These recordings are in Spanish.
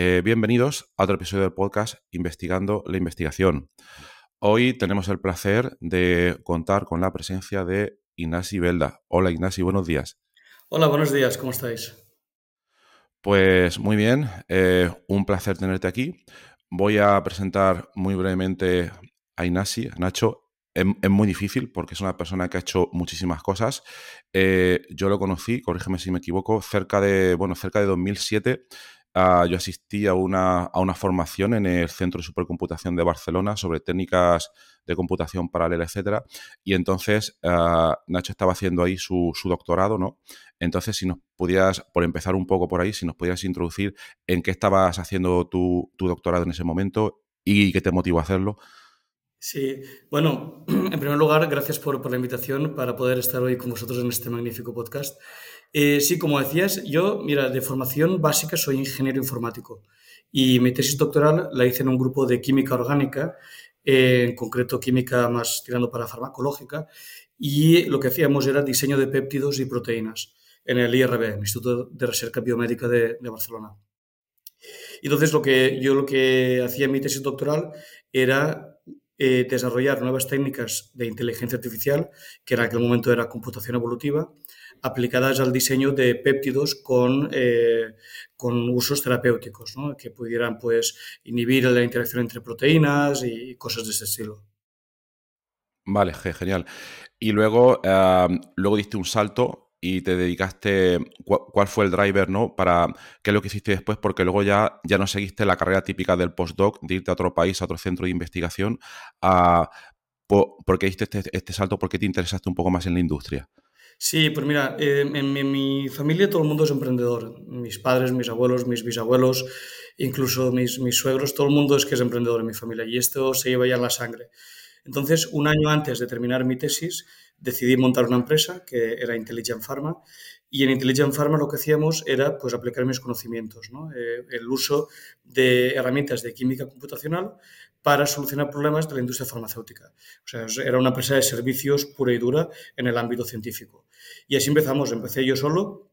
Eh, bienvenidos a otro episodio del podcast Investigando la Investigación. Hoy tenemos el placer de contar con la presencia de Ignasi Belda. Hola Ignasi, buenos días. Hola, buenos días, ¿cómo estáis? Pues muy bien, eh, un placer tenerte aquí. Voy a presentar muy brevemente a Ignasi, Nacho. Es, muy difícil porque es una persona que ha hecho muchísimas cosas. Eh, yo lo conocí, corrígeme si me equivoco, cerca de, bueno, cerca de 2007 Ah, yo asistí a una, a una, formación en el Centro de Supercomputación de Barcelona sobre técnicas de computación paralela, etcétera. Y entonces ah, Nacho estaba haciendo ahí su, doctorado, ¿no? Entonces, si nos pudieras, por empezar un poco por ahí, si nos pudieras introducir en qué estabas haciendo tu, doctorado en ese momento y qué te motivó a hacerlo. Sí, bueno, en primer lugar, gracias por, por la invitación para poder estar hoy con vosotros en este magnífico podcast. Eh, sí, como decías, yo, mira, de formación básica soy ingeniero informático y mi tesis doctoral la hice en un grupo de química orgánica, eh, en concreto química más tirando para farmacológica, y lo que hacíamos era diseño de péptidos y proteínas en el IRB, Instituto de Recerca Biomédica de, Barcelona. Entonces, lo que, yo lo que hacía en mi tesis doctoral era eh, desarrollar nuevas técnicas de inteligencia artificial, que en aquel momento era computación evolutiva, aplicadas al diseño de péptidos con, eh, con usos terapéuticos, que pudieran pues, inhibir la interacción entre proteínas y cosas de ese estilo. Vale, genial. Y luego, luego diste un salto y te dedicaste, ¿cuál fue el driver, no? Para, ¿qué es lo que hiciste después? Porque luego ya, ya no seguiste la carrera típica del postdoc, de irte a otro país, a otro centro de investigación, a, ¿por qué diste este, este salto? ¿Por qué te interesaste un poco más en la industria? Sí, pues mira, eh, en, mi familia todo el mundo es emprendedor. Mis padres, mis abuelos, mis bisabuelos, incluso mis, suegros, todo el mundo es que es emprendedor en mi familia y esto se lleva ya la sangre. Entonces, un año antes de terminar mi tesis, decidí montar una empresa que era Intelligent Pharma y en Intelligent Pharma lo que hacíamos era pues, aplicar mis conocimientos, ¿no? Eh, el uso de herramientas de química computacional para solucionar problemas de la industria farmacéutica. O sea, era una empresa de servicios pura y dura en el ámbito científico. Y así empezamos. Empecé yo solo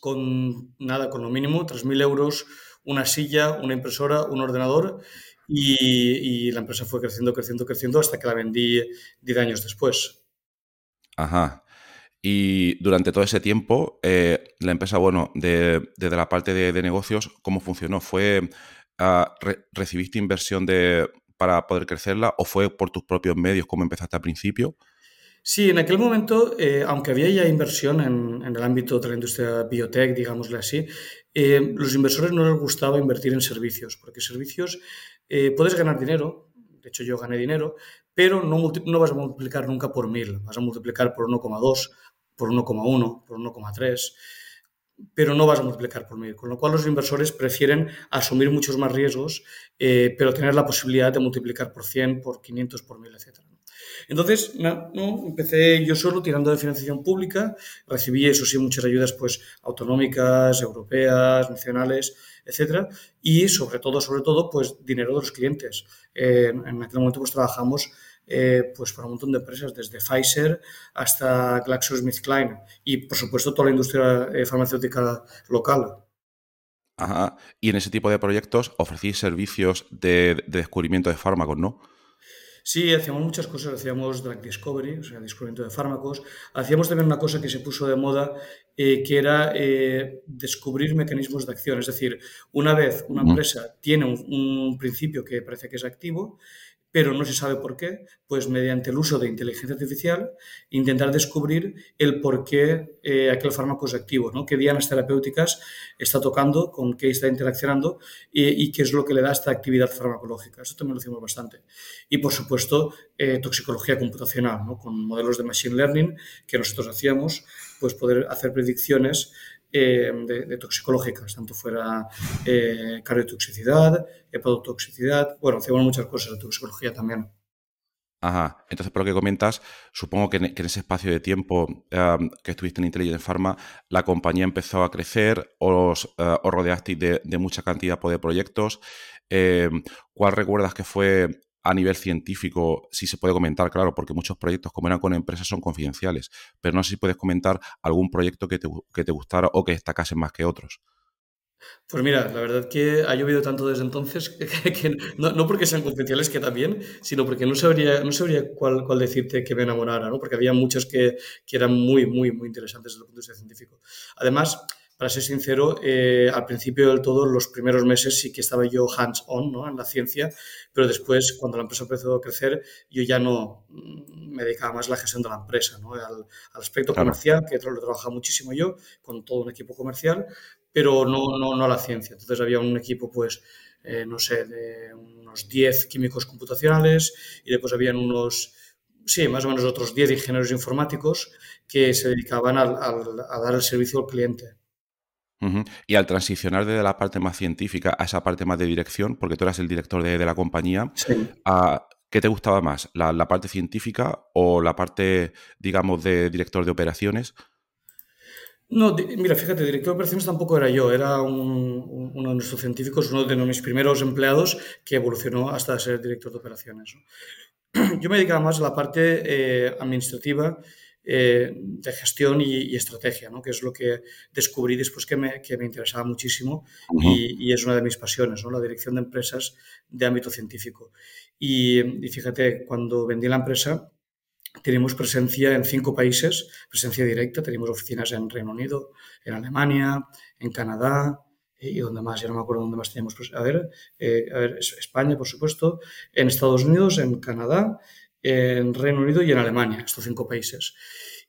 con nada, con lo mínimo, 3.000 euros, una silla, una impresora, un ordenador y, la empresa fue creciendo, creciendo, creciendo hasta que la vendí 10 años después. Ajá. Y durante todo ese tiempo, eh, la empresa, bueno, desde la parte de, negocios, ¿cómo funcionó? ¿Fue, ah, recibiste inversión de, para poder crecerla o fue por tus propios medios como empezaste al principio? Sí, en aquel momento, eh, aunque había ya inversión en, el ámbito de la industria biotech, digámosle así, eh, los inversores no les gustaba invertir en servicios, porque servicios puedes ganar dinero, de hecho yo gané dinero, pero no, vas a multiplicar nunca por mil, vas a multiplicar por 1,2, por 1,1, por 1,3 pero no vas a multiplicar por mil. Con lo cual los inversores prefieren asumir muchos más riesgos, eh, pero tener la posibilidad de multiplicar por 100, por 500, por 1000, etc. Entonces, no, empecé yo solo tirando de financiación pública, recibí, eso sí, muchas ayudas pues, autonómicas, europeas, nacionales, etcétera, y sobre todo, sobre todo, pues dinero de los clientes. Eh, en aquel momento pues trabajamos eh, pues para un montón de empresas, desde Pfizer hasta GlaxoSmithKline y, por supuesto, toda la industria eh, farmacéutica local. Ajá. Y en ese tipo de proyectos ofrecéis servicios de, descubrimiento de fármacos, ¿no? Sí, hacíamos muchas cosas, hacíamos drug discovery, o sea, descubrimiento de fármacos, hacíamos también una cosa que se puso de moda, eh, que era eh, descubrir mecanismos de acción, es decir, una vez una empresa tiene un principio que parece que es activo, pero no se sabe por qué, pues mediante el uso de inteligencia artificial intentar descubrir el por qué eh, aquel fármaco es activo, ¿no? qué dianas terapéuticas está tocando, con qué está interaccionando y, qué es lo que le da esta actividad farmacológica. Eso también lo hacemos bastante. Y por supuesto, eh, toxicología computacional, ¿no? con modelos de machine learning que nosotros hacíamos, pues poder hacer predicciones eh, de, toxicológicas, tanto fuera eh, cardiotoxicidad, hepatotoxicidad, bueno, hacemos muchas cosas de toxicología también. Ajá, entonces por lo que comentas, supongo que en, ese espacio de tiempo que estuviste en Intelligent Pharma, la compañía empezó a crecer, os, uh, rodeasteis de, de, mucha cantidad de proyectos. Em, ¿Cuál recuerdas que fue a nivel científico, si se puede comentar, claro, porque muchos proyectos, como eran con empresas, son confidenciales, pero no sé si puedes comentar algún proyecto que te, que te gustara o que destacase más que otros. Pues mira, la verdad que ha llovido tanto desde entonces que, no, porque sean confidenciales, que también, sino porque no sabría, no sabría cuál, cuál decirte que me enamorara, ¿no? porque había muchos que, que eran muy, muy, muy interesantes desde el punto de vista científico. Además, para ser sincero, eh, al principio del todo, los primeros meses sí que estaba yo hands-on ¿no? en la ciencia, pero después, cuando la empresa empezó a crecer, yo ya no mm, me dedicaba más a la gestión de la empresa, ¿no? al, aspecto comercial, que lo trabajaba muchísimo yo, con todo un equipo comercial, pero no, no, no a la ciencia. Entonces había un equipo, pues, eh, no sé, de unos 10 químicos computacionales y después habían unos, sí, más o menos otros 10 ingenieros informáticos que se dedicaban a dar el servicio al cliente. Y al transicionar desde la parte más científica a esa parte más de dirección, porque tú eras el director de, la compañía, ¿qué te gustaba más? ¿La, parte científica o la parte, digamos, de director de operaciones? No, mira, fíjate, director de operaciones tampoco era yo, era uno de nuestros científicos, uno de mis primeros empleados que evolucionó hasta ser director de operaciones. Yo me dedicaba más a la parte eh, administrativa eh, de gestión y, estrategia, ¿no? que es lo que descubrí después que me, que me interesaba muchísimo y, es una de mis pasiones, ¿no? la dirección de empresas de ámbito científico. Y, fíjate, cuando vendí la empresa, tenemos presencia en cinco países, presencia directa, tenemos oficinas en Reino Unido, en Alemania, en Canadá, y donde más, ya no me acuerdo dónde más teníamos. Pues, a, ver, eh, a ver, España, por supuesto, en Estados Unidos, en Canadá en Reino Unido y en Alemania, estos cinco países.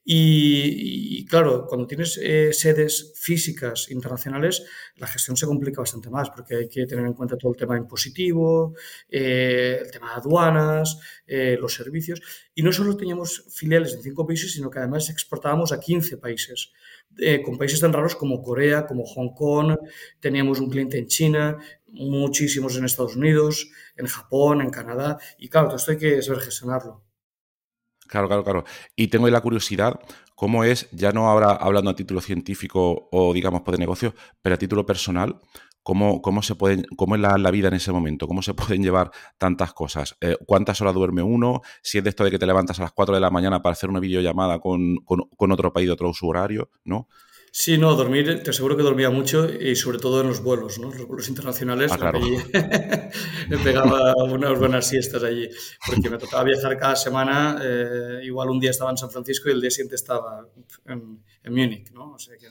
Y, claro, cuando tienes eh, sedes físicas internacionales, la gestión se complica bastante más porque hay que tener en cuenta todo el tema impositivo, eh, el tema de aduanas, eh, los servicios. Y no solo teníamos filiales en cinco países, sino que además exportábamos a 15 países. Con países tan raros como Corea, como Hong Kong, teníamos un cliente en China, muchísimos en Estados Unidos, en Japón, en Canadá, y claro, todo esto hay que saber gestionarlo. Claro, claro, claro. Y tengo la curiosidad, ¿cómo es, ya no ahora hablando a título científico o digamos por de negocio, pero a título personal, cómo, cómo se pueden, cómo es la, vida en ese momento, cómo se pueden llevar tantas cosas? Eh, ¿Cuántas horas duerme uno? Si es de esto de que te levantas a las 4 de la mañana para hacer una videollamada con, con, otro país de otro usuario, ¿no? Sí, no, dormir, te aseguro que dormía mucho y sobre todo en los vuelos, ¿no? Los vuelos internacionales. Ah, me pegaba unas buenas siestas allí, porque me tocaba viajar cada semana. Eh, igual un día estaba en San Francisco y el día siguiente estaba en, en Múnich, ¿no? O sea que,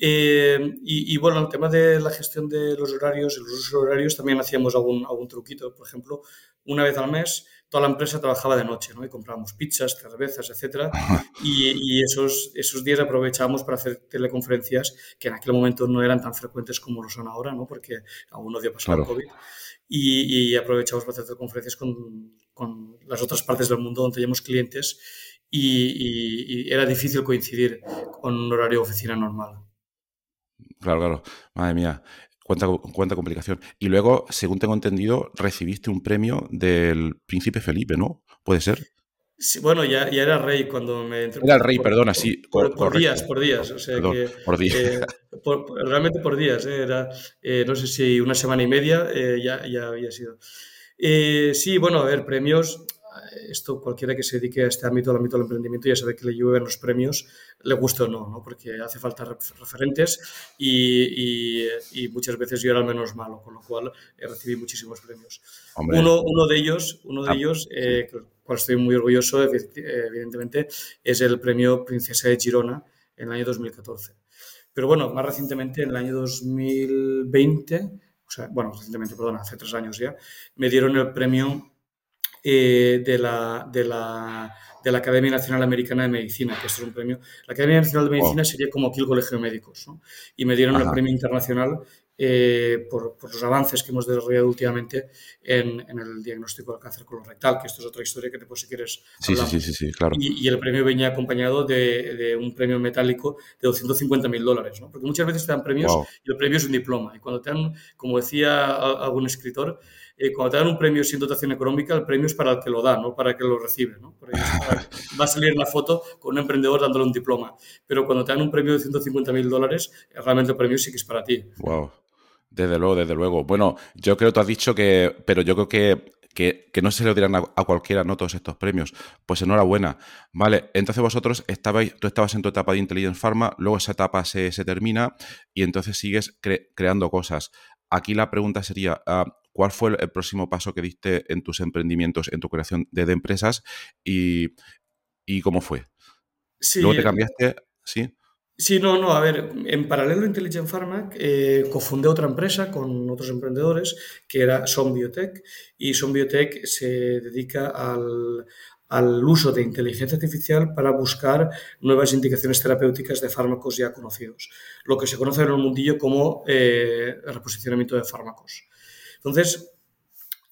eh, y, bueno, el tema de la gestión de los horarios y los usos horarios también hacíamos algún, algún truquito. Por ejemplo, una vez al mes toda la empresa trabajaba de noche, ¿no? Y comprábamos pizzas, cervezas, etcétera. Y, esos, esos días aprovechábamos para hacer teleconferencias que en aquel momento no eran tan frecuentes como lo son ahora, ¿no? Porque aún no dio paso el COVID. Y, y, aprovechamos para hacer teleconferencias con, con, las otras partes del mundo donde teníamos clientes y, y era difícil coincidir con un horario de oficina normal. Claro, claro. Madre mía. Cuánta, cuánta complicación. Y luego, según tengo entendido, recibiste un premio del príncipe Felipe, ¿no? ¿Puede ser? Sí, bueno, ya, ya, era rey cuando me entré. Era el rey, perdona, sí. Por, días, por días. O sea que, por días. Eh, realmente por días. Eh, era, eh, no sé si una semana y media ya, ya había sido. sí, bueno, a ver, premios esto cualquiera que se dedique a este ámbito, al ámbito del emprendimiento, ya sabe que le llueven los premios, le guste o no, ¿no? porque hace falta referentes y, y, muchas veces yo era el menos malo, con lo cual recibí muchísimos premios. Uno, uno, de ellos, uno de ah, ellos eh, cual estoy muy orgulloso, evidentemente, es el premio Princesa de Girona en el año 2014. Pero bueno, más recientemente, en el año 2020, o sea, bueno, recientemente, perdón, hace tres años ya, me dieron el premio eh, de, la, de, la, de, la, Academia Nacional Americana de Medicina, que es un premio. La Academia Nacional de Medicina sería como aquí el Colegio de Médicos, ¿no? Y me dieron el premio internacional eh, por, los avances que hemos desarrollado últimamente en, el diagnóstico del cáncer colorectal, que esto es otra historia que después si quieres sí, sí, sí, sí, claro. Y, el premio venía acompañado de, un premio metálico de 250 mil dólares, ¿no? Porque muchas veces te dan premios y el premio es un diploma. Y cuando te dan, como decía algún escritor, eh, cuando te dan un premio sin dotación económica, el premio es para el que lo da, no para el que lo recibe. ¿no? va a salir la foto con un emprendedor dándole un diploma. Pero cuando te dan un premio de 150 mil dólares, realmente el premio sí que es para ti. Wow. Desde luego, desde luego. Bueno, yo creo que tú has dicho que, pero yo creo que, que, no se le dirán a, cualquiera, ¿no? Todos estos premios. Pues enhorabuena. Vale, entonces vosotros estabais, tú estabas en tu etapa de Intelligence Pharma, luego esa etapa se, termina y entonces sigues creando cosas. Aquí la pregunta sería, ah, ¿cuál fue el, próximo paso que diste en tus emprendimientos, en tu creación de, empresas y, y, cómo fue? Sí, luego te cambiaste, ¿sí? Sí, no, no, a ver, en paralelo a Intelligent Pharma, eh, cofundé otra empresa con otros emprendedores que era Son Biotech y Son Biotech se dedica al, al uso de inteligencia artificial para buscar nuevas indicaciones terapéuticas de fármacos ya conocidos, lo que se conoce en el mundillo como eh, reposicionamiento de fármacos. Entonces,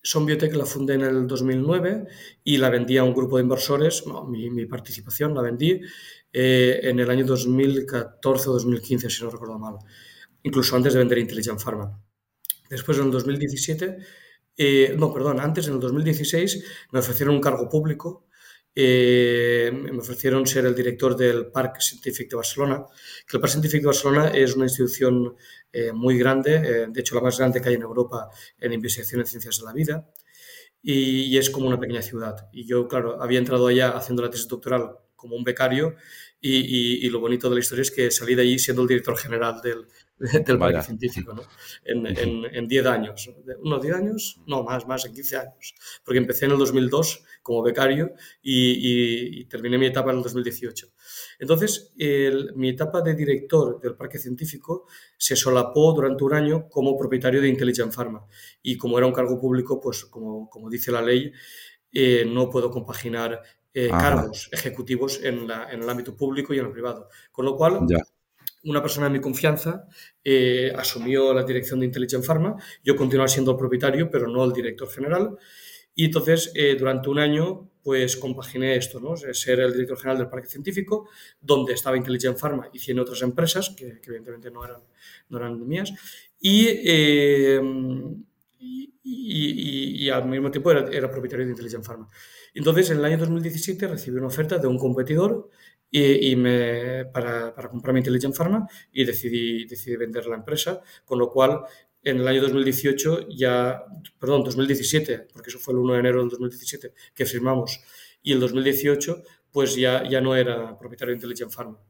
Son Biotech la fundé en el 2009 y la vendí a un grupo de inversores, mi, participación la vendí eh, en el año 2014 o 2015, si no recuerdo mal, incluso antes de vender Intelligent Pharma. Después, en el 2017, eh, no, perdón, antes, en el 2016, me ofrecieron un cargo público. Eh, me ofrecieron ser el director del Parque Científic de Barcelona, que el Parque Científic de Barcelona es una institución muy grande, de hecho la más grande que hay en Europa en investigación en ciencias de la vida, y, y, es como una pequeña ciudad. Y yo, claro, había entrado allá haciendo la tesis doctoral como un becario y, lo bonito de la historia es que salí de allí siendo el director general del, del parque científico, ¿no? En 10 años. ¿Unos 10 años? No, más, más, en 15 años. Porque empecé en el 2002 como becario y, terminé mi etapa en el 2018. Entonces, mi etapa de director del parque científico se solapó durante un año como propietario de Intelligent Pharma. Y como era un cargo público, pues como, como dice la ley, eh, no puedo compaginar eh, cargos ejecutivos en, el ámbito público y en el privado. Con lo cual, una persona de mi confianza eh, asumió la dirección de Intelligent Pharma, yo continuaba siendo el propietario, pero no el director general. Y entonces, eh, durante un año, pues compaginé esto, ¿no? ser el director general del parque científico, donde estaba Intelligent Pharma y 100 otras empresas, que, evidentemente no eran, no eran mías, y, y, al mismo tiempo era, era propietario de Intelligent Pharma. Entonces, en el año 2017 recibí una oferta de un competidor y, me, para, para comprarme Intelligent Pharma y decidí, decidí vender la empresa, con lo cual en el año 2018 ya, perdón, 2017, porque eso fue el 1 de enero del 2017 que firmamos, y el 2018 pues ya, ya no era propietario de Intelligent Pharma.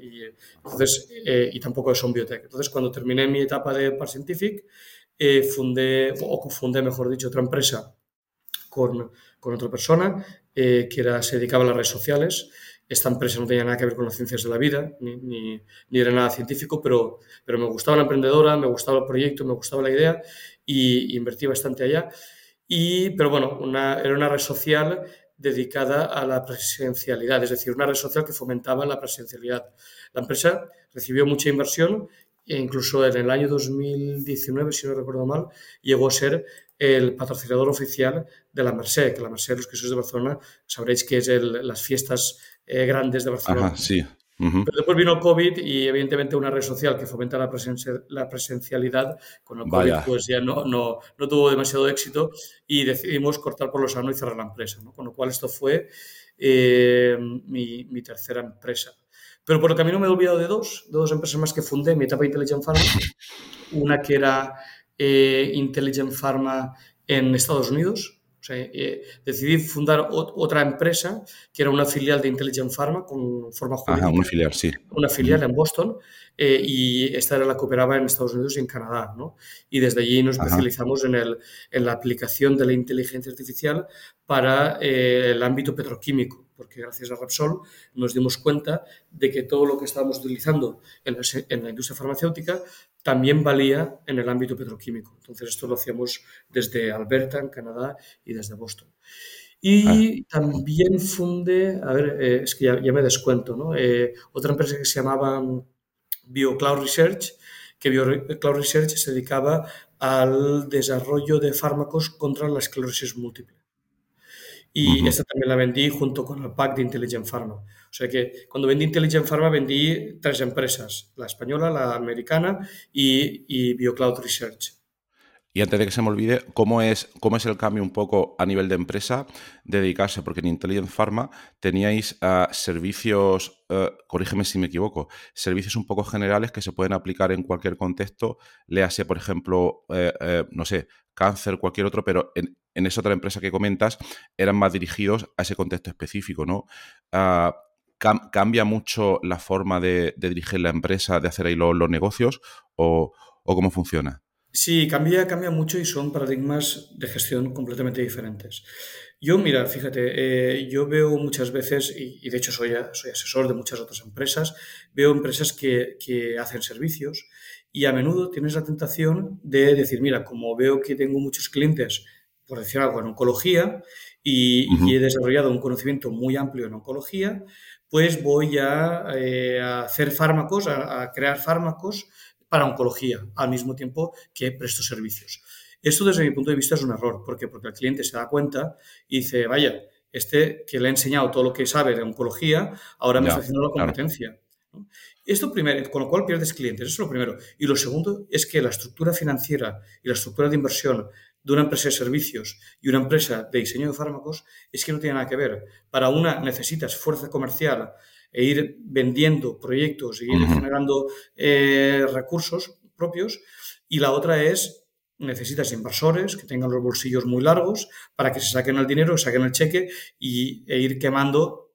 Y, entonces, eh, y tampoco de Son Biotech. Entonces, cuando terminé mi etapa de Par Scientific, eh, fundé, o fundé, mejor dicho, otra empresa con, con otra persona eh, que era, se dedicaba a las redes sociales. Esta empresa no tenía nada que ver con las ciencias de la vida, ni, ni, era nada científico, pero, pero me gustaba la emprendedora, me gustaba el proyecto, me gustaba la idea y, invertí bastante allá. Y, pero bueno, una, era una red social dedicada a la presencialidad, es decir, una red social que fomentaba la presencialidad. La empresa recibió mucha inversión e incluso en el año 2019, si no recuerdo mal, llegó a ser el patrocinador oficial de la Merced, que la Merced, los que sois de Barcelona, sabréis que es las fiestas eh, grandes de Barcelona. Ajá, sí. Pero después vino COVID y evidentemente una red social que fomenta la, la presencialidad, con el COVID pues ya no, no, no, tuvo demasiado éxito y decidimos cortar por lo sano y cerrar la empresa. ¿no? Con lo cual esto fue eh, mi, mi, tercera empresa. Pero por el camino me he olvidado de dos, de dos empresas más que fundé en mi etapa de Intelligent Pharma. Una que era eh, Intelligent Pharma en Estados Unidos, o sea, eh, decidí fundar otra empresa que era una filial de Intelligent Pharma con forma jurídica. una filial, sí. Una filial en Boston eh, y esta era la que operaba en Estados Unidos y en Canadá. ¿no? Y desde allí nos especializamos en, el, en, la aplicación de la inteligencia artificial para el ámbito petroquímico, porque gracias a Repsol nos dimos cuenta de que todo lo que estábamos utilizando en la, en la industria farmacéutica también valía en el ámbito petroquímico. Entonces esto lo hacíamos desde Alberta, en Canadá, y desde Boston. Y ah. también fundé, a ver, eh, es que ya, me descuento, ¿no? otra empresa que se llamaba BioCloud Research, que BioCloud Research se dedicaba al desarrollo de fármacos contra la esclerosis múltiple. Y esta también la vendí junto con el pack de Intelligent Pharma. O sea que cuando vendí Intelligent Pharma vendí tres empresas, la española, la americana y, y BioCloud Research. Y antes de que se me olvide, ¿cómo es, cómo es el cambio un poco a nivel de empresa de dedicarse? Porque en Intelligent Pharma teníais ah, servicios, uh, corrígeme si me equivoco, servicios un poco generales que se pueden aplicar en cualquier contexto, léase, por ejemplo, eh, eh, no sé, cáncer, cualquier otro, pero en, esa otra empresa que comentas eran más dirigidos a ese contexto específico, ¿no? Ah, ¿Cambia mucho la forma de, dirigir la empresa, de hacer ahí los, negocios o cómo funciona? Sí, cambia, cambia mucho y son paradigmas de gestión completamente diferentes. Yo, mira, fíjate, eh, yo veo muchas veces, y, de hecho soy, soy, asesor de muchas otras empresas, veo empresas que, hacen servicios y a menudo tienes la tentación de decir, mira, como veo que tengo muchos clientes, por decir algo, en oncología y, he desarrollado un conocimiento muy amplio en oncología, pues voy a, eh, hacer fármacos, a crear fármacos para oncología, al mismo tiempo que presto servicios. Esto desde mi punto de vista es un error, ¿por qué? Porque el cliente se da cuenta y dice, vaya, este que le ha enseñado todo lo que sabe de oncología, ahora me está haciendo la competencia. Esto primero, con lo cual pierdes clientes, eso es lo primero. Y lo segundo es que la estructura financiera y la estructura de inversión de una empresa de servicios y una empresa de diseño de fármacos es que no tiene nada que ver. Para una necesitas fuerza comercial e ir vendiendo proyectos y ir generando eh, recursos propios. Y la otra es, necesitas inversores que tengan los bolsillos muy largos para que se saquen el dinero, saquen el cheque y, e ir quemando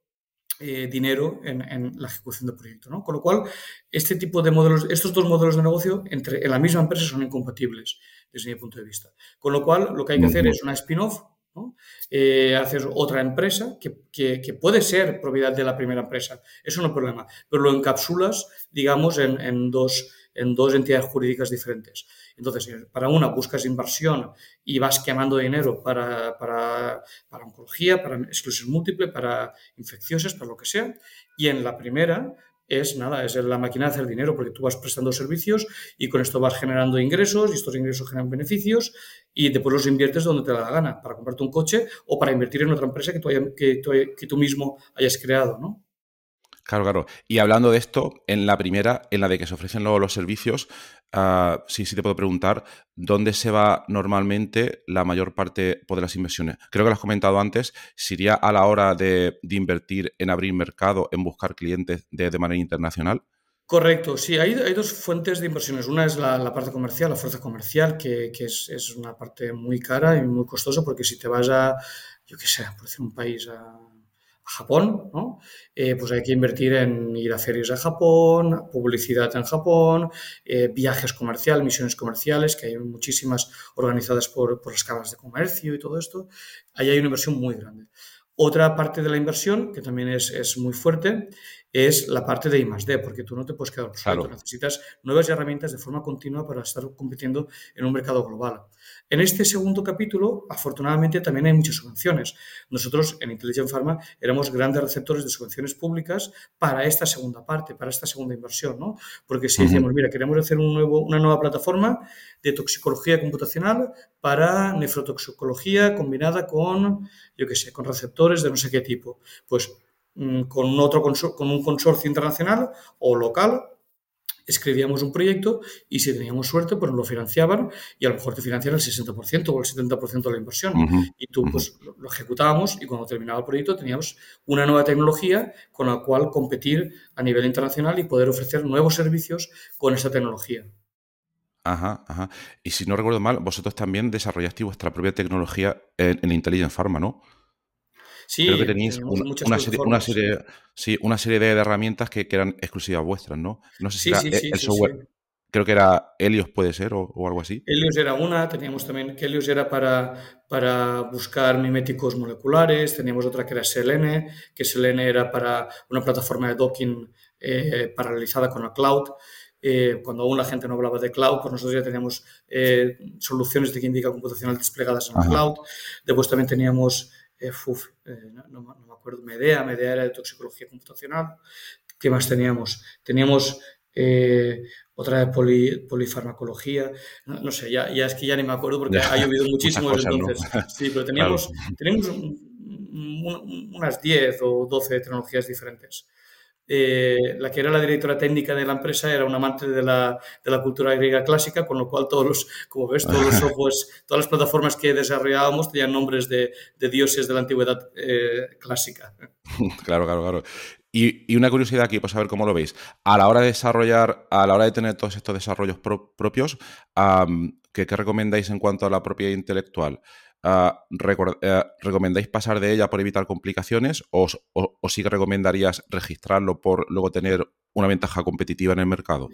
eh, dinero en, la ejecución del proyecto. ¿no? Con lo cual, este tipo de modelos, estos dos modelos de negocio entre, en la misma empresa son incompatibles desde mi punto de vista. Con lo cual, lo que hay que hacer es una spin-off eh, haces otra empresa que, puede ser propiedad de la primera empresa, eso no es problema, pero lo encapsulas, digamos, en, dos, en dos entidades jurídicas diferentes. Entonces, eh, para una buscas inversión y vas quemando dinero para, para, oncología, para esclerosis múltiple, para infecciosas, para lo que sea, y en la primera es nada, es la máquina de hacer dinero, porque tú vas prestando servicios y con esto vas generando ingresos y estos ingresos generan beneficios y después los inviertes donde te da la gana, para comprarte un coche o para invertir en otra empresa que tú, que, que tú mismo hayas creado, ¿no? Claro, claro. Y hablando de esto, en la primera, en la de que se ofrecen luego los servicios, uh, sí, sí te puedo preguntar, ¿dónde se va normalmente la mayor parte pues, de las inversiones? Creo que lo has comentado antes, ¿sería a la hora de, invertir en abrir mercado, en buscar clientes de, manera internacional? Correcto, sí, hay, hay, dos fuentes de inversiones. Una es la, parte comercial, la fuerza comercial, que, es, es, una parte muy cara y muy costosa, porque si te vas a, yo qué sé, por decir un país, a Japón, ¿no? Eh, pues hay que invertir en ir a ferias a Japón, publicidad en Japón, eh, viajes comerciales, misiones comerciales, que hay muchísimas organizadas por, por las cámaras de comercio y todo esto. Ahí hay una inversión muy grande. Otra parte de la inversión, que también es, es muy fuerte, es la parte de I+.D., porque tú no te puedes quedar obsoleto. Necesitas nuevas herramientas de forma continua para estar compitiendo en un mercado global. En este segundo capítulo, afortunadamente, también hay muchas subvenciones. Nosotros en Intelligent Pharma éramos grandes receptores de subvenciones públicas para esta segunda parte, para esta segunda inversión, ¿no? Porque si decimos, mira, queremos hacer un nuevo, una nueva plataforma de toxicología computacional para nefrotoxicología combinada con, yo qué sé, con receptores de no sé qué tipo. Pues con, otro con un consorcio internacional o local escribíamos un proyecto y si teníamos suerte, pues lo financiaban y a lo mejor te financiaban el 60% o el 70% de la inversión. Y tú, pues lo, ejecutábamos y cuando terminaba el proyecto teníamos una nueva tecnología con la cual competir a nivel internacional y poder ofrecer nuevos servicios con esa tecnología. Ajá, ajá. Y si no recuerdo mal, vosotros también desarrollasteis vuestra propia tecnología en, en Intelligent Pharma, ¿no? Sí, Creo que tenéis una, serie, una plataformas. serie, sí, una serie de, herramientas que, que eran exclusivas vuestras, ¿no? No sé si Sí, era e- el software, creo que era Helios, puede ser, o, o algo así. Helios era una, teníamos también que Helios era para, para buscar miméticos moleculares, teníamos otra que era Selene, que Selene era para una plataforma de docking eh, paralelizada con la cloud. Eh, cuando aún la gente no hablaba de cloud, pues nosotros ya teníamos eh, soluciones de química computacional desplegadas en la cloud. Después también teníamos, eh, eh, no, no, no me acuerdo, Medea, Medea era de toxicología computacional. ¿Qué más teníamos? Teníamos eh, otra de poli, polifarmacología, no, no, sé, ya, ya, es que ya ni me acuerdo porque Ya, ha llovido muchísimo desde entonces. Sí, pero Claro. teníamos, teníamos un, un, unas 10 o 12 tecnologías diferentes. Eh, la que era la directora técnica de la empresa era un amante de la, de la, cultura griega clásica, con lo cual todos los, como ves, todos los softwares, todas las plataformas que desarrollábamos tenían nombres de, de dioses de la antigüedad eh, clásica. Claro, claro, claro. Y, y, una curiosidad aquí, pues a ver cómo lo veis. A la hora de desarrollar, a la hora de tener todos estos desarrollos pro propios, um, ¿qué, ¿qué, recomendáis en cuanto a la propiedad intelectual? Uh, uh, ¿Recomendáis pasar de ella por evitar complicaciones o, o, o sí que recomendarías registrarlo por luego tener una ventaja competitiva en el mercado?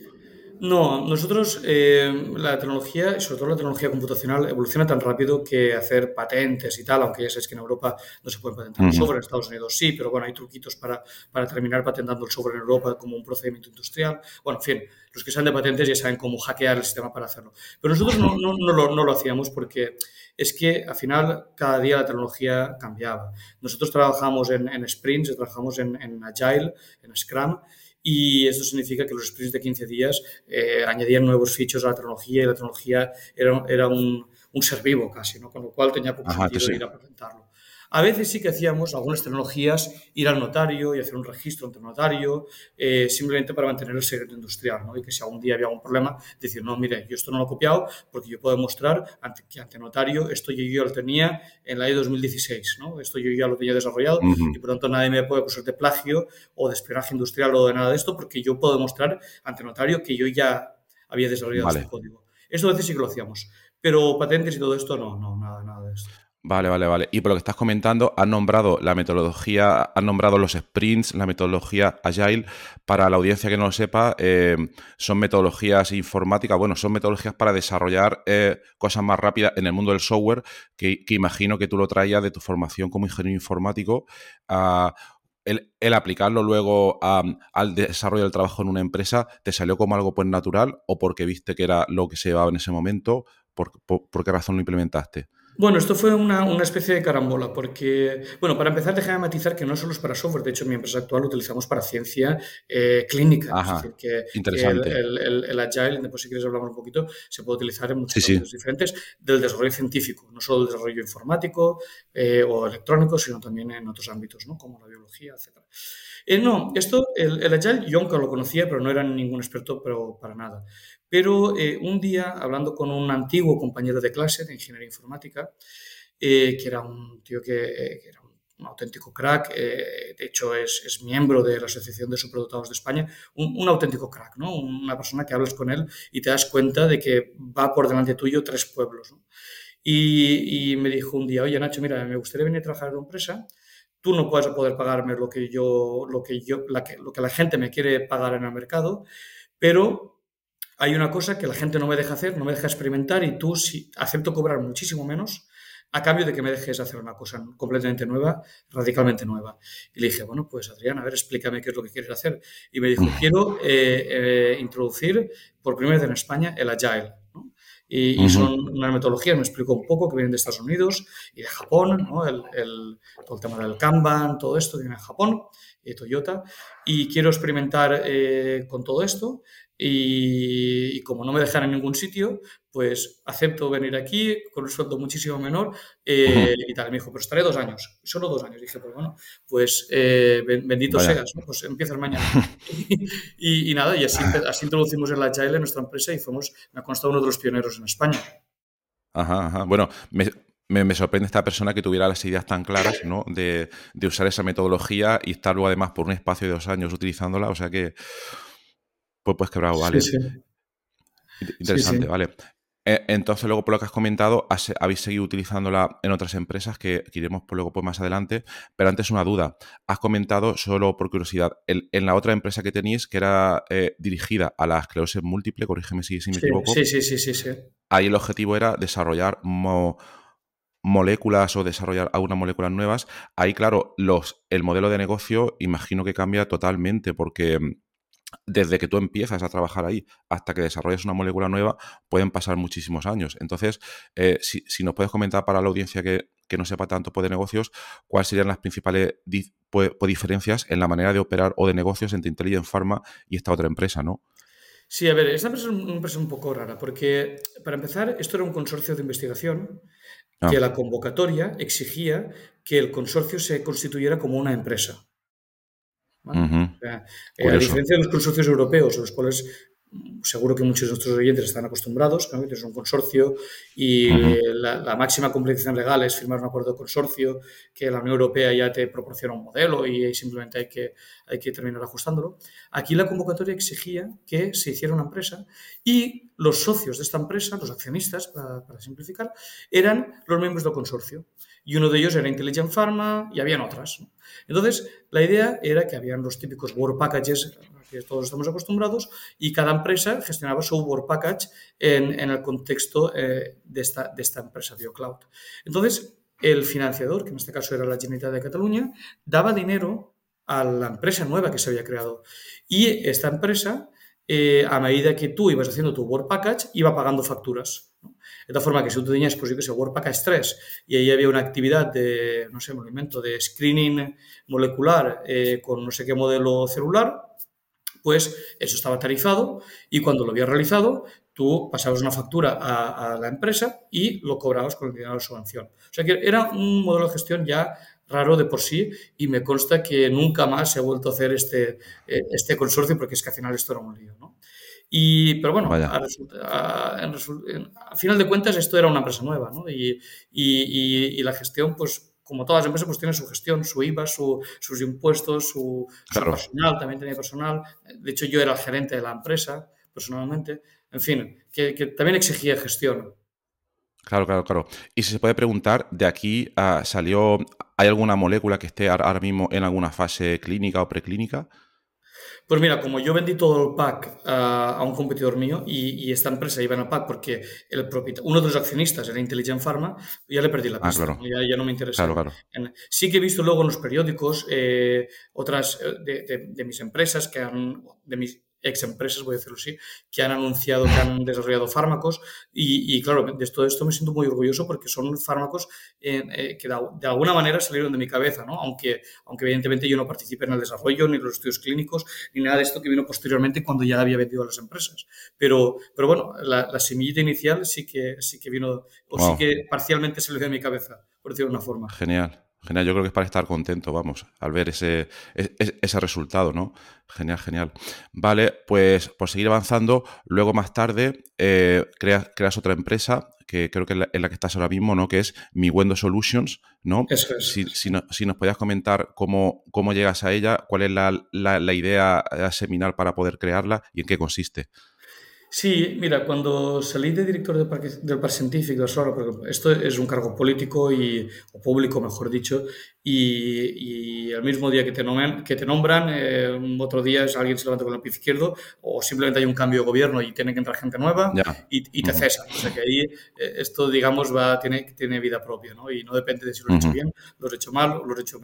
No, nosotros eh, la tecnología, y sobre todo la tecnología computacional, evoluciona tan rápido que hacer patentes y tal, aunque ya sabes que en Europa no se puede patentar uh -huh. el software, en Estados Unidos sí, pero bueno, hay truquitos para, para terminar patentando el software en Europa como un procedimiento industrial. Bueno, en fin, los que saben de patentes ya saben cómo hackear el sistema para hacerlo. Pero nosotros no, no, no, lo, no lo hacíamos porque es que al final cada día la tecnología cambiaba. Nosotros trabajamos en, en sprints, trabajamos en, en Agile, en Scrum, y esto significa que los sprints de 15 días eh, añadían nuevos features a la tecnología y la tecnología era, era un, un, ser vivo casi, ¿no? con lo cual tenía poco Ajá, sentido sí. ir a patentarlo. A veces sí que hacíamos algunas tecnologías ir al notario y hacer un registro ante el notario eh, simplemente para mantener el secreto industrial ¿no? y que si algún día había algún problema decir, no, mire, yo esto no lo he copiado porque yo puedo demostrar ante, que ante notario esto yo ya lo tenía en la E 2016, ¿no? esto yo ya lo tenía desarrollado Uh -huh. y por lo tanto nadie me puede acusar de plagio o de espionaje industrial o de nada de esto porque yo puedo demostrar ante notario que yo ya había desarrollado Vale. este código. Esto a veces sí que lo hacíamos, pero patentes y todo esto no, no, nada, nada de esto. Vale, vale, vale. Y por lo que estás comentando, has nombrado la metodología, has nombrado los sprints, la metodología Agile. Para la audiencia que no lo sepa, eh, son metodologías informáticas, bueno, son metodologías para desarrollar eh, cosas más rápidas en el mundo del software, que, imagino que tú lo traías de tu formación como ingeniero informático. Uh, el, aplicarlo luego al desarrollo del trabajo en una empresa, ¿te salió como algo pues natural o porque viste que era lo que se llevaba en ese momento? ¿Por, por, por qué razón lo implementaste? Bueno, esto fue una, una, especie de carambola, porque, bueno, para empezar, déjame matizar que no solo es para software, de hecho, en mi empresa actual lo utilizamos para ciencia eh, clínica. Ajá, es decir, que, interesante. que el, el, el, Agile, después si quieres hablamos un poquito, se puede utilizar en muchos sí, ámbitos sí. diferentes del desarrollo científico, no solo el desarrollo informático eh, o electrónico, sino también en otros ámbitos, ¿no? como la biología, etc. Eh, no, esto, el, el, Agile, yo aunque lo conocía, pero no era ningún experto, pero para nada. Pero eh, un día, hablando con un antiguo compañero de clase de ingeniería informática, eh, que era un tío que, eh, que era un, auténtico crack, eh, de hecho es, es, miembro de la Asociación de Superdotados de España, un, un, auténtico crack, ¿no? una persona que hablas con él y te das cuenta de que va por delante tuyo tres pueblos. ¿no? Y, y, me dijo un día, oye Nacho, mira, me gustaría venir a trabajar en una empresa, tú no puedes poder pagarme lo que yo, lo que yo, la que, lo que la gente me quiere pagar en el mercado, pero hay una cosa que la gente no me deja hacer, no me deja experimentar y tú si acepto cobrar muchísimo menos a cambio de que me dejes hacer una cosa completamente nueva, radicalmente nueva. Y le dije, bueno, pues Adrián, a ver, explícame qué es lo que quieres hacer. Y me dijo, quiero eh, eh, introducir por primera vez en España el Agile. ¿no? Y, uh -huh. y, son una metodología, me explicó un poco, que vienen de Estados Unidos y de Japón, ¿no? el, el, todo el tema del Kanban, todo esto viene de Japón, y Toyota, y quiero experimentar eh, con todo esto, y, y, como no me dejan en ningún sitio, pues acepto venir aquí con un sueldo muchísimo menor eh, uh -huh. y tal. Me dijo, pero estaré dos años, solo dos años. Y dije, pues bueno, pues eh, bendito Vaya. seas, ¿no? pues empiezas mañana. y, y, nada, y así, así introducimos el Agile en nuestra empresa y fuimos, me ha constado uno de los pioneros en España. Ajá, ajá. Bueno, me, me, me, sorprende esta persona que tuviera las ideas tan claras, ¿no? De, de, usar esa metodología y estar luego además por un espacio de dos años utilizándola, o sea que, pues, pues quebrado, vale. Sí, sí. Interesante, vale. E, entonces, luego, por lo que has comentado, habéis seguido utilizándola en otras empresas que, iremos por luego pues, más adelante. Pero antes, una duda. Has comentado, solo por curiosidad, en la otra empresa que tenéis, que era eh, dirigida a la esclerosis múltiple, corrígeme si, me equivoco. Sí, sí, sí, sí, sí. Ahí el objetivo era desarrollar moléculas o desarrollar algunas moléculas nuevas. Ahí, claro, los, el modelo de negocio imagino que cambia totalmente porque desde que tú empiezas a trabajar ahí hasta que desarrollas una molécula nueva, pueden pasar muchísimos años. Entonces, eh, si, nos puedes comentar para la audiencia que, no sepa tanto de negocios, cuáles serían las principales diferencias en la manera de operar o de negocios entre Intelligent Pharma y esta otra empresa, ¿no? Sí, a ver, esta empresa es una empresa un poco rara, porque para empezar, esto era un consorcio de investigación que ah. la convocatoria exigía que el consorcio se constituyera como una empresa. Eh, a diferencia de los consorcios europeos, los cuales seguro que muchos de nuestros oyentes están acostumbrados, que es un consorcio y la, máxima complicación legal es firmar un acuerdo de consorcio, que la Unión Europea ya te proporciona un modelo y simplemente hay que, hay que terminar ajustándolo. Aquí la convocatoria exigía que se hiciera una empresa y los socios de esta empresa, los accionistas, para, simplificar, eran los miembros del consorcio. Y uno de ellos era Intelligent Pharma y habían otras. Entonces, la idea era que habían los típicos Work Packages que todos estamos acostumbrados, y cada empresa gestionaba su Work Package en, el contexto eh, de, esta, de esta empresa BioCloud. Entonces, el financiador, que en este caso era la Generalitat de Cataluña, daba dinero a la empresa nueva que se había creado. Y esta empresa, eh, a medida que tú ibas haciendo tu Work Package, iba pagando facturas. De tal forma que si tú tenías, pues yo que sé, Work Package 3 y ahí había una actividad de, no sé, movimiento de screening molecular eh, con no sé qué modelo celular, pues eso estaba tarifado y cuando lo había realizado, tú pasabas una factura a, la empresa y lo cobrabas con el dinero de subvención. O sea que era un modelo de gestión ya raro de por sí y me consta que nunca más se ha vuelto a hacer este, eh, este consorcio porque es que al final esto era un lío. Y, pero bueno, a, final de cuentas esto era una empresa nueva ¿no? y, y, y la gestión pues como todas las empresas, pues tienen su gestión, su IVA, sus impuestos, su, personal, también tenía personal. De hecho, yo era el gerente de la empresa, personalmente. En fin, que, también exigía gestión. Claro, claro, claro. Y si se puede preguntar, de aquí salió, ¿hay alguna molécula que esté ahora mismo en alguna fase clínica o preclínica? Pues mira, como yo vendí todo el pack a un competidor mío y, esta empresa iba en el pack porque el uno de los accionistas era Intelligent Pharma, ya le perdí la ah, pista, ya, no me interesa. sí que he visto luego en los periódicos eh, otras eh, de, de, mis empresas que han, de mis ex empresas, voy a decirlo así, que han anunciado que han desarrollado fármacos y, claro, de todo esto me siento muy orgulloso porque son fármacos eh, que de, alguna manera salieron de mi cabeza, ¿no? Aunque, aunque evidentemente yo no participé en el desarrollo, ni en los estudios clínicos, ni nada de esto que vino posteriormente cuando ya había vendido a las empresas. Pero, pero bueno, la, semillita inicial sí que, sí que vino, o sí que parcialmente salió de mi cabeza, por decirlo de una forma. Genial. Genial, yo creo que es para estar contento, vamos, al ver ese, ese, resultado, ¿no? Genial, genial. Vale, pues por seguir avanzando, luego más tarde eh, creas, creas, otra empresa que creo que es la, que estás ahora mismo, ¿no? Que es Mi Windows Solutions, ¿no? Eso es. Si, si, nos podías comentar cómo, cómo llegas a ella, cuál es la, la, la idea seminal para poder crearla y en qué consiste. Sí, mira, cuando salí de director del Parque, del Parque Científico, porque esto es un cargo político y, o público, mejor dicho, y, el mismo día que te nombran, que te nombran eh, otro día es alguien se levanta con el pie izquierdo o simplemente hay un cambio de gobierno y tiene que entrar gente nueva y, te cesan. O sea que ahí eh, esto, digamos, va, tiene, tiene vida propia ¿no? y no depende de si lo he hecho bien, lo he hecho mal o lo he hecho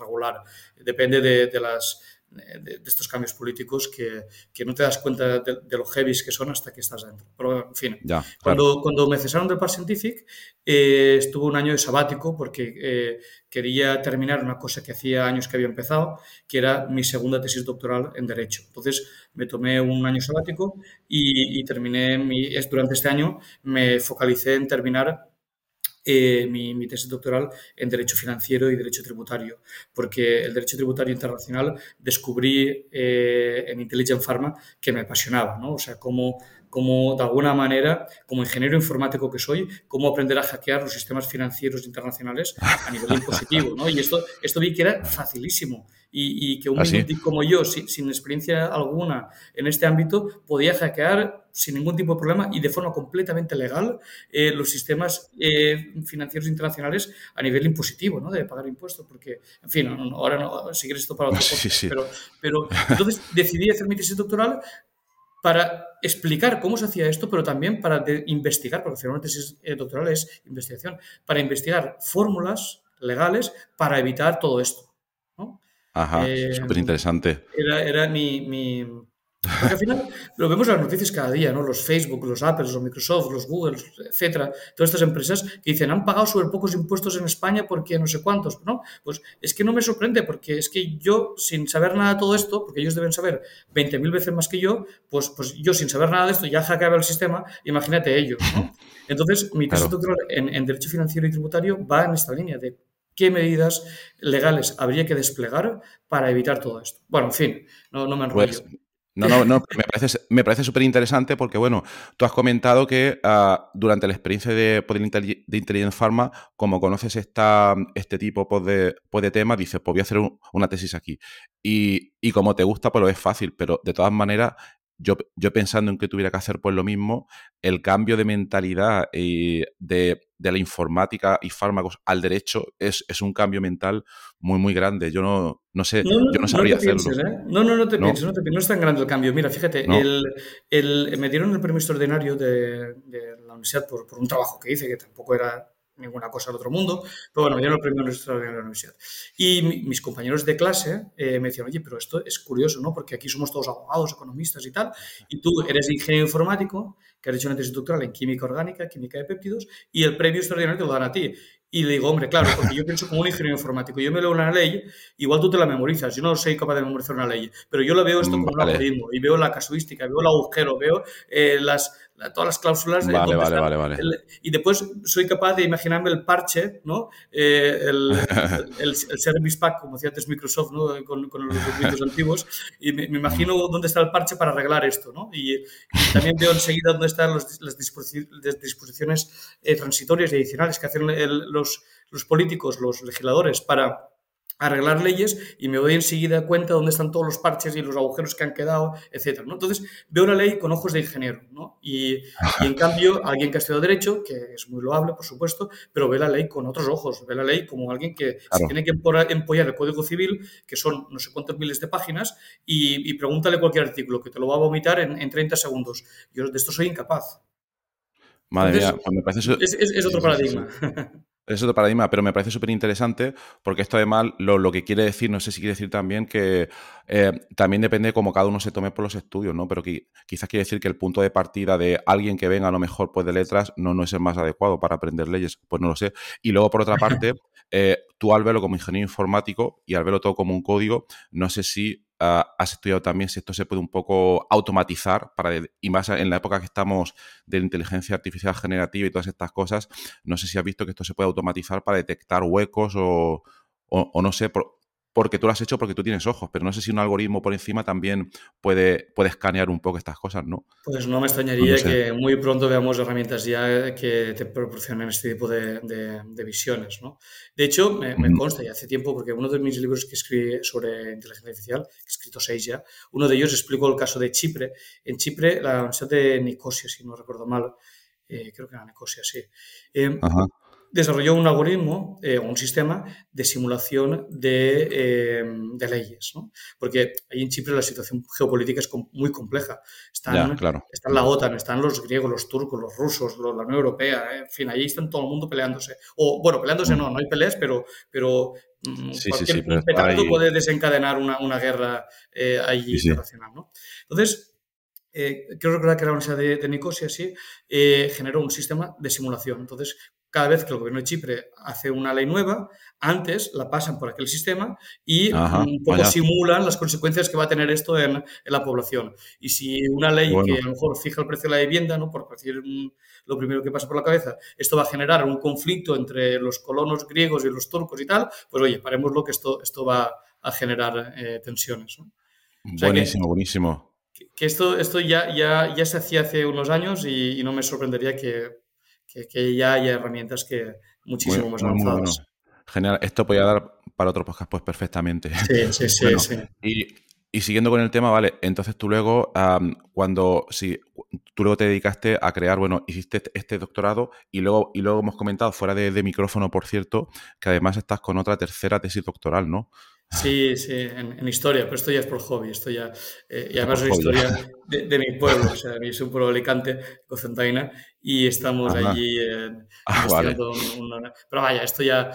regular. Depende de, de las de, estos cambios políticos que, que, no te das cuenta de, lo heavy que son hasta que estás dentro. Pero, en fin, cuando, cuando me cesaron del Park Scientific, eh, estuve un año de sabático porque eh, quería terminar una cosa que hacía años que había empezado, que era mi segunda tesis doctoral en Derecho. Entonces, me tomé un año sabático y, y terminé, mi, durante este año me focalicé en terminar eh, mi, tesis doctoral en Derecho Financiero y Derecho Tributario, porque el Derecho Tributario Internacional descubrí eh, en Intelligent Pharma que me apasionaba, ¿no? O sea, cómo, cómo, de alguna manera, como ingeniero informático que soy, cómo aprender a hackear los sistemas financieros internacionales a nivel impositivo, ¿no? Y esto, esto vi que era facilísimo y, que un ¿Ah, como yo, sin, experiencia alguna en este ámbito, podía hackear sin ningún tipo de problema y de forma completamente legal eh, los sistemas eh, financieros internacionales a nivel impositivo, ¿no? De pagar impuestos, porque, en fin, ahora no, si quieres esto para otro sí, sí. Pero, pero entonces decidí hacer mi tesis doctoral para explicar cómo se hacía esto, pero también para investigar, porque hacer una tesis eh, doctoral es investigación, para investigar fórmulas legales para evitar todo esto. Ajá, eh, súper interesante. Era, era mi, mi, Porque al final lo vemos en las noticias cada día, ¿no? Los Facebook, los Apple, los Microsoft, los Google, etcétera, todas estas empresas que dicen han pagado súper pocos impuestos en España porque no sé cuántos, ¿no? Pues es que no me sorprende porque es que yo, sin saber nada de todo esto, porque ellos deben saber 20.000 veces más que yo, pues, pues yo sin saber nada de esto ya hackeaba el sistema, imagínate ellos, ¿no? Entonces, mi tesis doctoral en, en Derecho Financiero y Tributario va en esta línea de qué medidas legales habría que desplegar para evitar todo esto. Bueno, en fin, no, me enrollo. Pues, no, no, no, me parece, me parece súper interesante porque, bueno, tú has comentado que ah, durante la experiencia de de Intelligence Pharma, como conoces esta, este tipo pues, de, pues, de temas, dices, pues voy a hacer una tesis aquí. Y, y, como te gusta, pues lo es fácil, pero de todas maneras, yo, yo, pensando en que tuviera que hacer pues lo mismo, el cambio de mentalidad de, de, la informática y fármacos al derecho es, es, un cambio mental muy, muy grande. Yo no, no sé, yo no sabría hacerlo. ¿eh? No, no, no te pienses, no, te, no es tan grande el cambio. Mira, fíjate, el, el, me dieron el premio extraordinario de, de la universidad por, por, un trabajo que hice, que tampoco era ninguna cosa del otro mundo, pero bueno, el premio extraordinario de la universidad. Y mis compañeros de clase eh, me decían, oye, pero esto es curioso, ¿no? Porque aquí somos todos abogados, economistas y tal, y tú eres ingeniero informático, que has hecho una tesis doctoral en química orgánica, química de péptidos, y el premio extraordinario te lo dan a ti. Y le digo, hombre, claro, porque yo pienso como un ingeniero informático. Yo me leo una ley, igual tú te la memorizas. Yo no soy capaz de memorizar una ley, pero yo la veo esto como un algoritmo y veo la casuística, veo el agujero, veo eh, las, todas las cláusulas. Vale, vale, vale, vale. y después soy capaz de imaginarme el parche, ¿no? Eh, el, el, Service Pack, como decía antes Microsoft, ¿no? Con, los documentos antiguos. Y me, imagino dónde está el parche para arreglar esto, ¿no? Y, también veo enseguida dónde están las disposiciones eh, transitorias y adicionales que hacen los, los políticos, los legisladores, para arreglar leyes y me doy enseguida cuenta dónde están todos los parches y los agujeros que han quedado, etc. ¿no? Entonces, veo la ley con ojos de ingeniero. ¿no? Y, en cambio, alguien que ha estudiado Derecho, que es muy loable, por supuesto, pero ve la ley con otros ojos. Ve la ley como alguien que se tiene que empollar el Código Civil, que son no sé cuántos miles de páginas, y, pregúntale cualquier artículo, que te lo va a vomitar en, 30 segundos. Yo de esto soy incapaz. Madre mía, pues me parece es, es, otro paradigma. Es otro paradigma, pero me parece súper interesante porque esto además lo, lo, que quiere decir, no sé si quiere decir también que eh, también depende de cómo cada uno se tome por los estudios, ¿no? Pero que, quizás quiere decir que el punto de partida de alguien que venga a lo mejor pues de letras no, no es el más adecuado para aprender leyes, pues no lo sé. Y luego por otra parte, eh, tú al verlo como ingeniero informático y al verlo todo como un código, no sé si Ah, has estudiado también si esto se puede un poco automatizar para, y más en la época que estamos de inteligencia artificial generativa y todas estas cosas, no sé si has visto que esto se puede automatizar para detectar huecos o, o, no sé, porque tú lo has hecho porque tú tienes ojos, pero no sé si un algoritmo por encima también puede, puede escanear un poco estas cosas, ¿no? Pues no me extrañaría que muy pronto veamos herramientas ya que te proporcionen este tipo de, de, visiones, ¿no? De hecho, me, consta ya hace tiempo, porque uno de mis libros que escribí sobre inteligencia artificial, he escrito seis ya, uno de ellos explicó el caso de Chipre. En Chipre, la Universidad de Nicosia, si no recuerdo mal, eh, creo que era Nicosia, sí. Eh, Ajá desarrolló un algoritmo o eh, un sistema de simulación de, eh, de leyes, ¿no? Porque ahí en Chipre la situación geopolítica es muy compleja. Están, claro. están la OTAN, están los griegos, los turcos, los rusos, la Unión Europea, en fin, ahí están todo el mundo peleándose. O, bueno, peleándose no, no hay peleas, pero, pero mm, cualquier sí, puede desencadenar una, una guerra eh, ahí internacional, ¿no? Entonces, eh, creo recordar que la Universidad de, de Nicosia, sí, generó un sistema de simulación. Entonces, cada vez que el gobierno de Chipre hace una ley nueva, antes la pasan por aquel sistema y un poco simulan las consecuencias que va a tener esto en, la población. Y si una ley que a lo mejor fija el precio de la vivienda, ¿no? por decir lo primero que pasa por la cabeza, esto va a generar un conflicto entre los colonos griegos y los turcos y tal, pues oye, paremos lo que esto, esto va a generar eh, tensiones. buenísimo, buenísimo. que, esto, esto ya, ya, ya se hacía hace unos años y, no me sorprendería que, que, ya haya herramientas que muchísimo más avanzadas. Genial, esto podría dar para otro podcast pues perfectamente. Sí, sí, sí. sí. Y, y, siguiendo con el tema, vale, entonces tú luego, cuando, si, tú luego te dedicaste a crear, bueno, hiciste este, este doctorado y luego, y luego hemos comentado fuera de, de micrófono, por cierto, que además estás con otra tercera tesis doctoral, ¿no? Sí, sí, en, historia, pero esto ya es por hobby, esto ya, eh, y además es historia de, mi pueblo, o sea, soy un pueblo Alicante, Cocentaina, y estamos allí eh, ah, vale. Pero vaya, esto ya,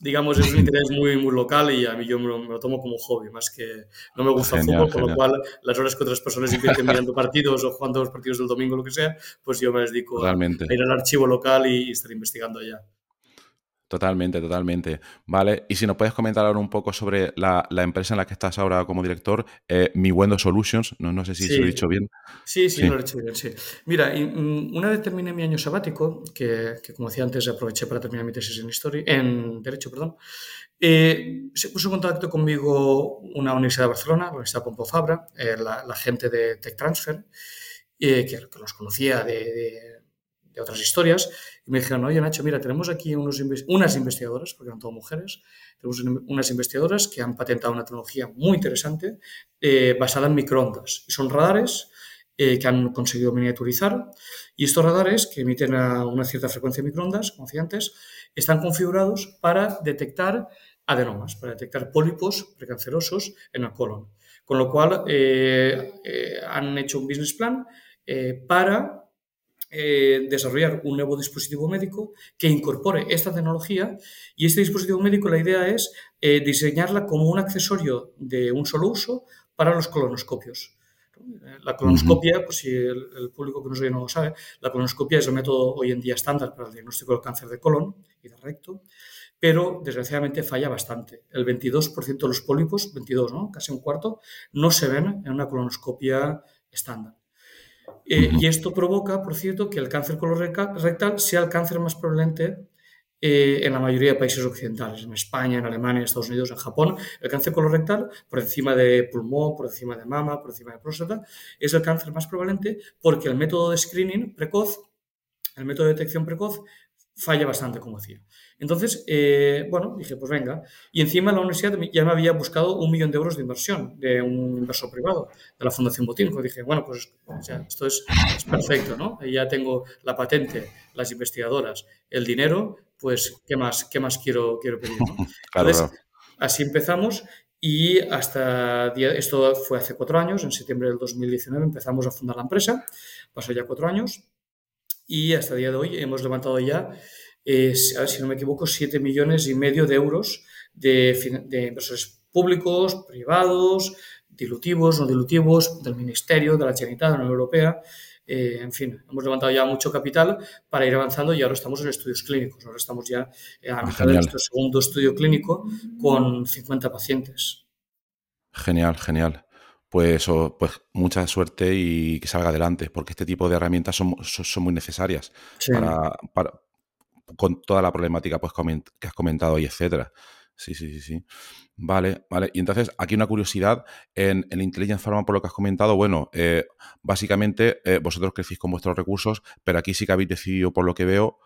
digamos, es un interés muy, muy local y a mí yo me lo, tomo como hobby, más que no me gusta el fútbol, con lo cual las horas que otras personas invierten mirando partidos o jugando los partidos del domingo, lo que sea, pues yo me dedico a, ir al archivo local y estar investigando allá. Totalmente, totalmente. Vale, y si nos puedes comentar ahora un poco sobre la, empresa en la que estás ahora como director, eh, Mi Windows Solutions, no, no sé si se lo he dicho bien. Sí, sí, lo he dicho bien, sí. Mira, mm, una vez terminé mi año sabático, que, como decía antes, aproveché para terminar mi tesis en, historia, en Derecho, perdón, eh, se puso en contacto conmigo una universidad de Barcelona, la Universidad Pompeu Fabra, eh, la, gente de Tech Transfer, que, que, los conocía de de otras historias, y me dijeron, oye Nacho, mira, tenemos aquí unos unas investigadoras, porque eran todas mujeres, tenemos unas investigadoras que han patentado una tecnología muy interesante eh, basada en microondas. Y son radares eh, que han conseguido miniaturizar, y estos radares, que emiten a una cierta frecuencia de microondas, como decía antes, están configurados para detectar adenomas, para detectar pólipos precancerosos en el colon. Con lo cual, eh, han hecho un business plan para eh, desarrollar un nuevo dispositivo médico que incorpore esta tecnología y este dispositivo médico la idea es eh, diseñarla como un accesorio de un solo uso para los colonoscopios. La colonoscopia, pues si el, público que nos oye no lo sabe, la colonoscopia es el método hoy en día estándar para el diagnóstico del cáncer de colon y de recto, pero desgraciadamente falla bastante. El 22% de los pólipos, 22, ¿no? casi un cuarto, no se ven en una colonoscopia estándar. Eh, y esto provoca, por cierto, que el cáncer colorectal sea el cáncer más prevalente eh, en la mayoría de países occidentales, en España, en Alemania, en Estados Unidos, en Japón. El cáncer colorectal, por encima de pulmón, por encima de mama, por encima de próstata, es el cáncer más prevalente porque el método de screening precoz, el método de detección precoz, falla bastante, como decía. Entonces, eh, bueno, dije, pues venga. Y encima la universidad ya me había buscado un millón de euros de inversión de un inversor privado, de la Fundación Botín. dije, bueno, pues esto es, perfecto, ¿no? ya tengo la patente, las investigadoras, el dinero, pues, ¿qué más, qué más quiero, quiero pedir? Entonces, así empezamos y hasta, esto fue hace cuatro años, en septiembre del 2019 empezamos a fundar la empresa, pasó ya cuatro años y hasta el día de hoy hemos levantado ya es, si no me equivoco, 7 millones y medio de euros de, inversores públicos, privados, dilutivos, no dilutivos, del Ministerio, de la Generalitat, de la Unión Europea. Eh, en fin, hemos levantado ya mucho capital para ir avanzando y ahora estamos en estudios clínicos. Ahora estamos ya a ah, mitad de nuestro segundo estudio clínico con 50 pacientes. Genial, genial. Pues, pues mucha suerte y que salga adelante, porque este tipo de herramientas son, son, muy necesarias para, con toda la problemática pues, que has comentado y etcétera. Sí, sí, sí, sí. Vale, vale. Y entonces, aquí una curiosidad. En, en Intelligence Pharma, por lo que has comentado, bueno, eh, básicamente eh, vosotros crecéis con vuestros recursos, pero aquí sí que habéis decidido, por lo que veo,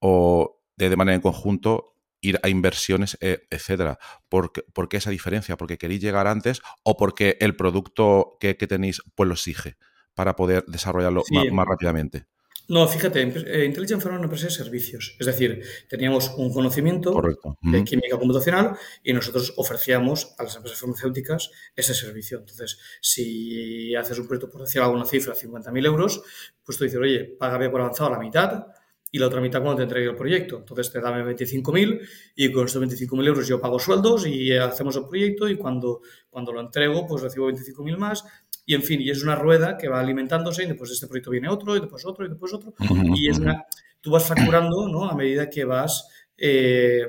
o de, manera en conjunto, ir a inversiones, eh, etcétera. ¿Por, qué esa diferencia? ¿Porque queréis llegar antes o porque el producto que, tenéis pues lo exige para poder desarrollarlo más rápidamente? No, fíjate, eh, Intelligent fue una empresa de servicios. Es decir, teníamos un conocimiento de química computacional y nosotros ofrecíamos a las empresas farmacéuticas ese servicio. Entonces, si haces un proyecto por decir alguna cifra, 50.000 euros, pues tú dices, oye, págame por avanzado la mitad y la otra mitad cuando te entregue el proyecto. Entonces te dame 25.000 y con estos 25.000 euros yo pago sueldos y hacemos el proyecto y cuando, cuando lo entrego pues recibo 25.000 más y en fin, y es una rueda que va alimentándose y después de este proyecto viene otro y después otro y después otro. y es una, tú vas facturando ¿no? a medida que vas eh,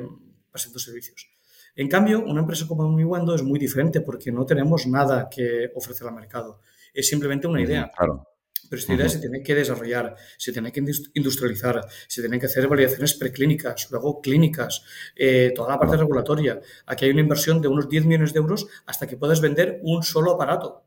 pasando servicios. En cambio, una empresa como MiWando es muy diferente porque no tenemos nada que ofrecer al mercado. Es simplemente una idea. Claro. Pero esta idea se tiene que desarrollar, se tiene que industrializar, se tienen que hacer validaciones preclínicas, luego clínicas, eh, toda la parte regulatoria. Aquí hay una inversión de unos 10 millones de euros hasta que puedas vender un solo aparato.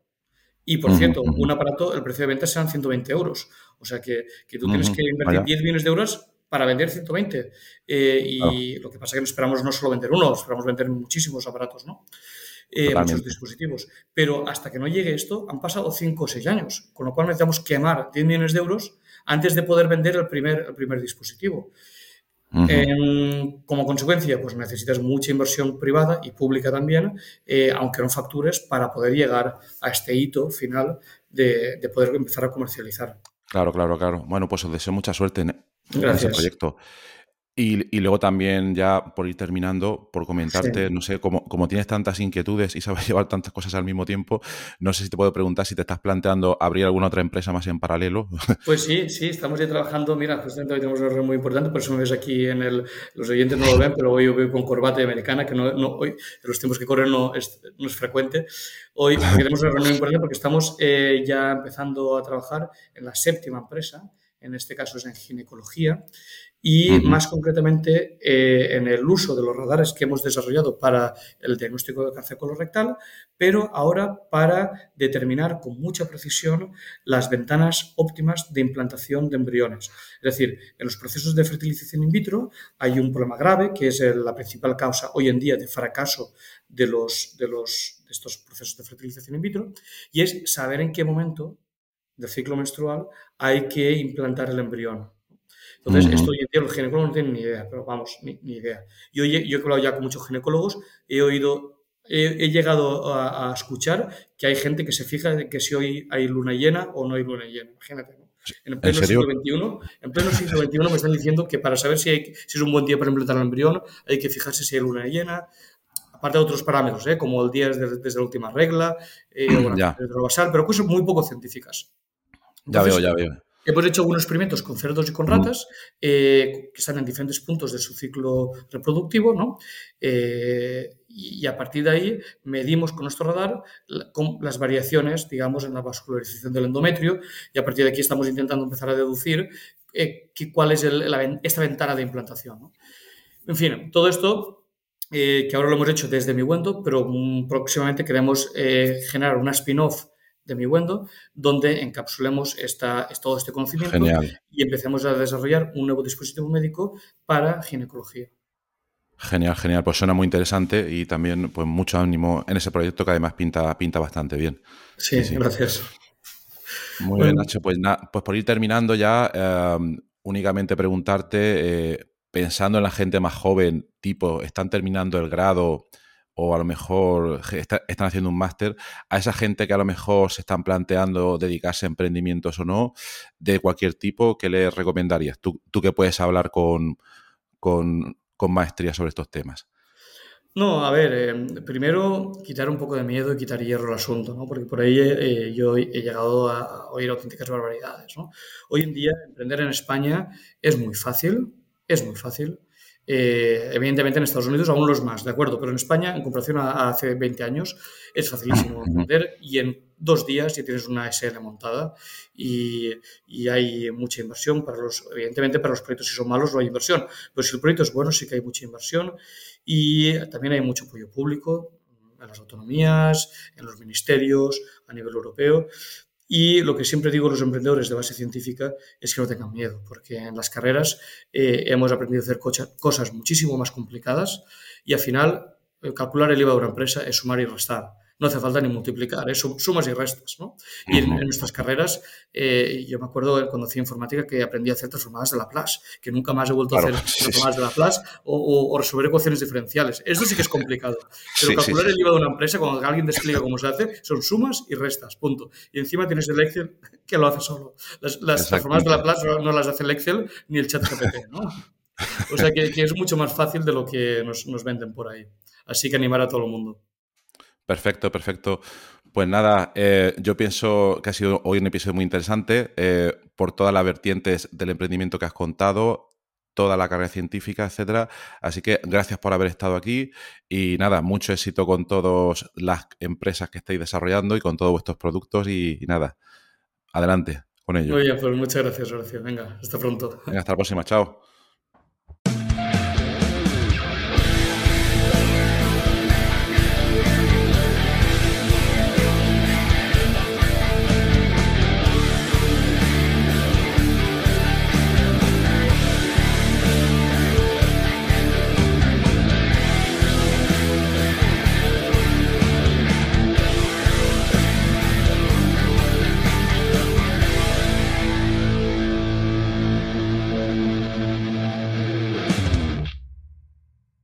Y por cierto, un aparato, el precio de venta serán 120 euros. O sea que, que tú tienes que invertir 10 millones de euros para vender 120. Eh, y lo que pasa es que esperamos no solo vender uno, esperamos vender muchísimos aparatos, ¿no? Eh, muchos dispositivos. Pero hasta que no llegue esto, han pasado 5 o 6 años, con lo cual necesitamos quemar 10 millones de euros antes de poder vender el primer, el primer dispositivo. como consecuencia, pues necesitas mucha inversión privada y pública también, eh, aunque no factures, para poder llegar a este hito final de, de, poder empezar a comercializar. Claro, claro, claro. Bueno, pues os deseo mucha suerte en, ese proyecto. Y, luego también, ya por ir terminando, por comentarte, no sé, como, como, tienes tantas inquietudes y sabes llevar tantas cosas al mismo tiempo, no sé si te puedo preguntar si te estás planteando abrir alguna otra empresa más en paralelo. Pues sí, sí, estamos ya trabajando. Mira, justamente hoy tenemos una reunión muy importante, por eso me ves aquí en el. Los oyentes no lo ven, pero hoy yo veo con corbata americana, que no, no hoy, en los tiempos que corren no es, no es frecuente. Hoy tenemos una reunión importante porque estamos eh, ya empezando a trabajar en la séptima empresa, en este caso es en ginecología y más concretamente eh, en el uso de los radares que hemos desarrollado para el diagnóstico de cáncer colorectal, pero ahora para determinar con mucha precisión las ventanas óptimas de implantación de embriones. Es decir, en los procesos de fertilización in vitro hay un problema grave que es la principal causa hoy en día de fracaso de, los, de, los, de estos procesos de fertilización in vitro y es saber en qué momento del ciclo menstrual hay que implantar el embrión. Entonces, esto hoy en día los ginecólogos no tienen ni idea, pero vamos, ni, idea. Yo, yo he hablado ya con muchos ginecólogos, he oído, he, llegado a, escuchar que hay gente que se fija de que si hoy hay luna llena o no hay luna llena. Imagínate, ¿no? En pleno siglo XXI, en pleno siglo XXI me están diciendo que para saber si, hay, si es un buen día para implantar el embrión, hay que fijarse si hay luna llena, aparte de otros parámetros, ¿eh? como el día desde, desde la última regla, eh, o la basal, pero cosas muy poco científicas. ya veo, ya veo. Hemos hecho algunos experimentos con cerdos y con ratas eh, que están en diferentes puntos de su ciclo reproductivo, ¿no? Eh, y a partir de ahí medimos con nuestro radar las variaciones, digamos, en la vascularización del endometrio y a partir de aquí estamos intentando empezar a deducir eh, cuál es esta ventana de implantación. En fin, todo esto que ahora lo hemos hecho desde mi Wendo, pero mm, próximamente queremos generar una spin-off de mi Wendo, donde encapsulemos esta, todo este conocimiento y empecemos a desarrollar un nuevo dispositivo médico para ginecología. Genial, genial. Pues suena muy interesante y también pues mucho ánimo en ese proyecto que además pinta, pinta bastante bien. Sí, gracias. Muy bien, Nacho. Pues, pues por ir terminando ya, em, únicamente preguntarte, eh, pensando en la gente más joven, tipo, están terminando el grado o a lo mejor están haciendo un máster, a esa gente que a lo mejor se están planteando dedicarse a emprendimientos o no, de cualquier tipo, ¿qué les recomendarías? Tú, tú que puedes hablar con, con, maestría sobre estos temas. No, a ver, eh, primero quitar un poco de miedo y quitar hierro al asunto, ¿no? Porque por ahí eh, yo he llegado a oír auténticas barbaridades, ¿no? Hoy en día emprender en España es muy fácil, es muy fácil. Eh, evidentemente en Estados Unidos aún los más, ¿de acuerdo? Pero en España, en comparación a, hace 20 años, es facilísimo vender y en dos días ya tienes una SL montada y, hay mucha inversión para los, evidentemente para los proyectos si son malos no hay inversión, pero si el proyecto es bueno sí que hay mucha inversión y también hay mucho apoyo público en las autonomías, en los ministerios, a nivel europeo. Y lo que siempre digo a los emprendedores de base científica es que no tengan miedo, porque en las carreras eh, hemos aprendido a hacer cosas muchísimo más complicadas y al final calcular el IVA de una empresa es sumar y restar no hace falta ni multiplicar, es sumas y restas. ¿no? Y en, nuestras carreras, eh, yo me acuerdo cuando hacía informática que aprendí a hacer transformadas de Laplace, que nunca más he vuelto a hacer transformadas de Laplace o, o, resolver ecuaciones diferenciales. Eso sí que es complicado. Pero calcular el IVA de una empresa, cuando alguien te explica cómo se hace, son sumas y restas, punto. Y encima tienes el Excel que lo hace solo. Las, transformadas de Laplace no, las hace el Excel ni el chat GPT, ¿no? O sea que, es mucho más fácil de lo que nos, nos venden por ahí. Así que animar a todo el mundo. Perfecto, perfecto. Pues nada, eh, yo pienso que ha sido hoy un episodio muy interesante eh, por todas las vertientes del emprendimiento que has contado, toda la carrera científica, etcétera. Así que gracias por haber estado aquí y nada, mucho éxito con todas las empresas que estáis desarrollando y con todos vuestros productos y, nada, adelante con ello. Muy bien, pues muchas gracias, Horacio. Venga, hasta pronto. Venga, hasta la próxima, chao.